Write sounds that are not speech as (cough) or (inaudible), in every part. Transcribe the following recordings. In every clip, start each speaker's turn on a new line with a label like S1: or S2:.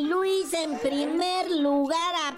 S1: Luis in primer lugar.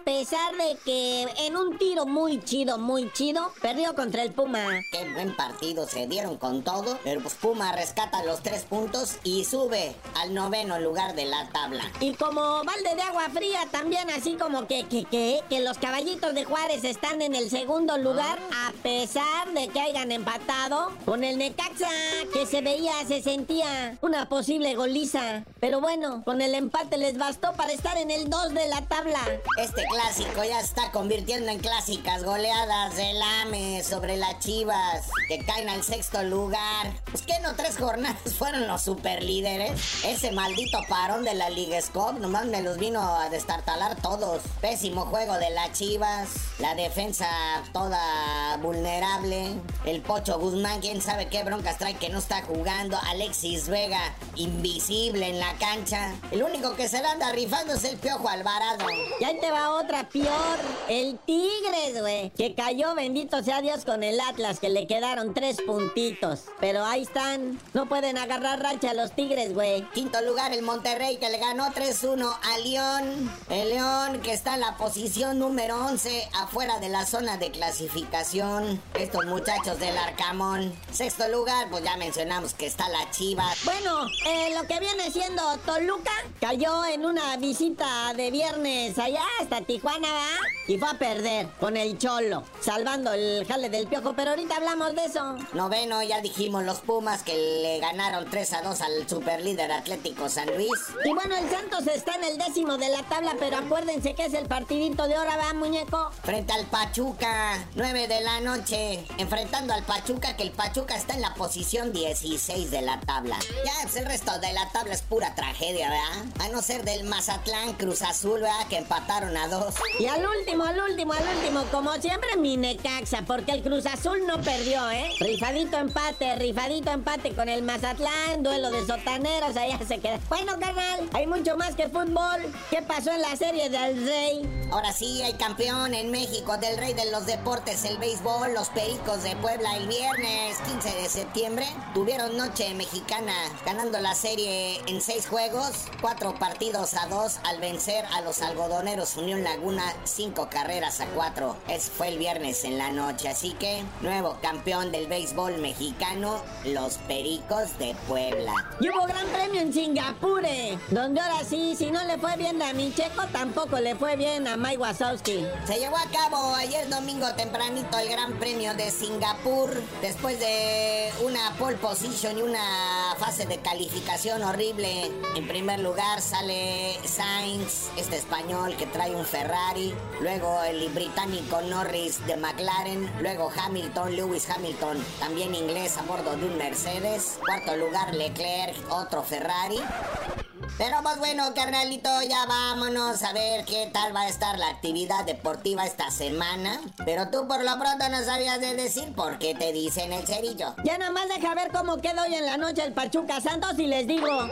S1: A pesar de que en un tiro muy chido, muy chido, perdió contra el Puma.
S2: Qué buen partido, se dieron con todo, pero pues Puma rescata los tres puntos y sube al noveno lugar de la tabla.
S1: Y como balde de agua fría también, así como que, que, que, que los caballitos de Juárez están en el segundo lugar a pesar de que hayan empatado con el Necaxa, que se veía, se sentía una posible goliza. Pero bueno, con el empate les bastó para estar en el 2 de la tabla.
S2: Este clásico ya está convirtiendo en clásicas goleadas del AME sobre las Chivas, que caen al sexto lugar. Pues que no tres jornadas (laughs) fueron los superlíderes. Ese maldito parón de la Liga Scope nomás me los vino a destartalar todos. Pésimo juego de las Chivas, la defensa toda vulnerable. El Pocho Guzmán, quién sabe qué broncas trae que no está jugando. Alexis Vega, invisible en la cancha. El único que se le anda rifando es el Piojo Alvarado.
S1: Y ahí te va otra peor. El Güey. Que cayó, bendito sea Dios, con el Atlas, que le quedaron tres puntitos. Pero ahí están. No pueden agarrar racha a los Tigres, güey.
S2: Quinto lugar, el Monterrey, que le ganó 3-1 a León. El León, que está en la posición número 11, afuera de la zona de clasificación. Estos muchachos del Arcamón. Sexto lugar, pues ya mencionamos que está la Chivas.
S1: Bueno, eh, lo que viene siendo Toluca cayó en una visita de viernes allá hasta Tijuana, ¿verdad? Y fue a perder con el Cholo, salvando el jale del piojo, pero ahorita hablamos de eso.
S2: Noveno, ya dijimos los Pumas que le ganaron 3 a 2 al superlíder Atlético San Luis.
S1: Y bueno, el Santos está en el décimo de la tabla, pero acuérdense que es el partidito de hora, ¿va, muñeco?
S2: Frente al Pachuca, 9 de la noche, enfrentando al Pachuca, que el Pachuca está en la posición 16 de la tabla. Ya, pues el resto de la tabla es pura tragedia, ¿verdad? A no ser del Mazatlán, Cruz Azul, ¿verdad? Que empataron a dos.
S1: Y al último, al último, al último, como siempre, mi Necaxa, porque el Cruz Azul no perdió, ¿eh? Rifadito empate, rifadito empate con el Mazatlán, duelo de sotaneros, allá se queda. Bueno, carnal, hay mucho más que fútbol. ¿Qué pasó en la serie del Rey?
S2: Ahora sí, hay campeón en México del Rey de los Deportes, el béisbol, los Pericos de Puebla el viernes 15 de septiembre. Tuvieron noche mexicana ganando la serie en seis juegos, cuatro partidos a dos al vencer a los algodoneros Unión Laguna, cinco carreras a cuatro. Ese fue el viernes en la noche, así que nuevo campeón del béisbol mexicano, los Pericos de Puebla.
S1: Y hubo gran premio en Singapur, donde ahora sí, si no le fue bien a Micheco, tampoco le fue bien a Mike Wazowski.
S2: Se llevó a cabo ayer domingo tempranito el Gran Premio de Singapur, después de una pole position y una fase de calificación horrible. En primer lugar sale Sainz, este español que trae un Ferrari, luego el británico Norris de McLaren, luego Hamilton, Lewis Hamilton, también inglés a bordo de un Mercedes, cuarto lugar Leclerc, otro Ferrari. Pero pues bueno, carnalito, ya vámonos a ver qué tal va a estar la actividad deportiva esta semana. Pero tú por lo pronto no sabías de decir por qué te dicen el cerillo.
S1: Ya nada más deja ver cómo queda hoy en la noche el Pachuca Santos y les digo.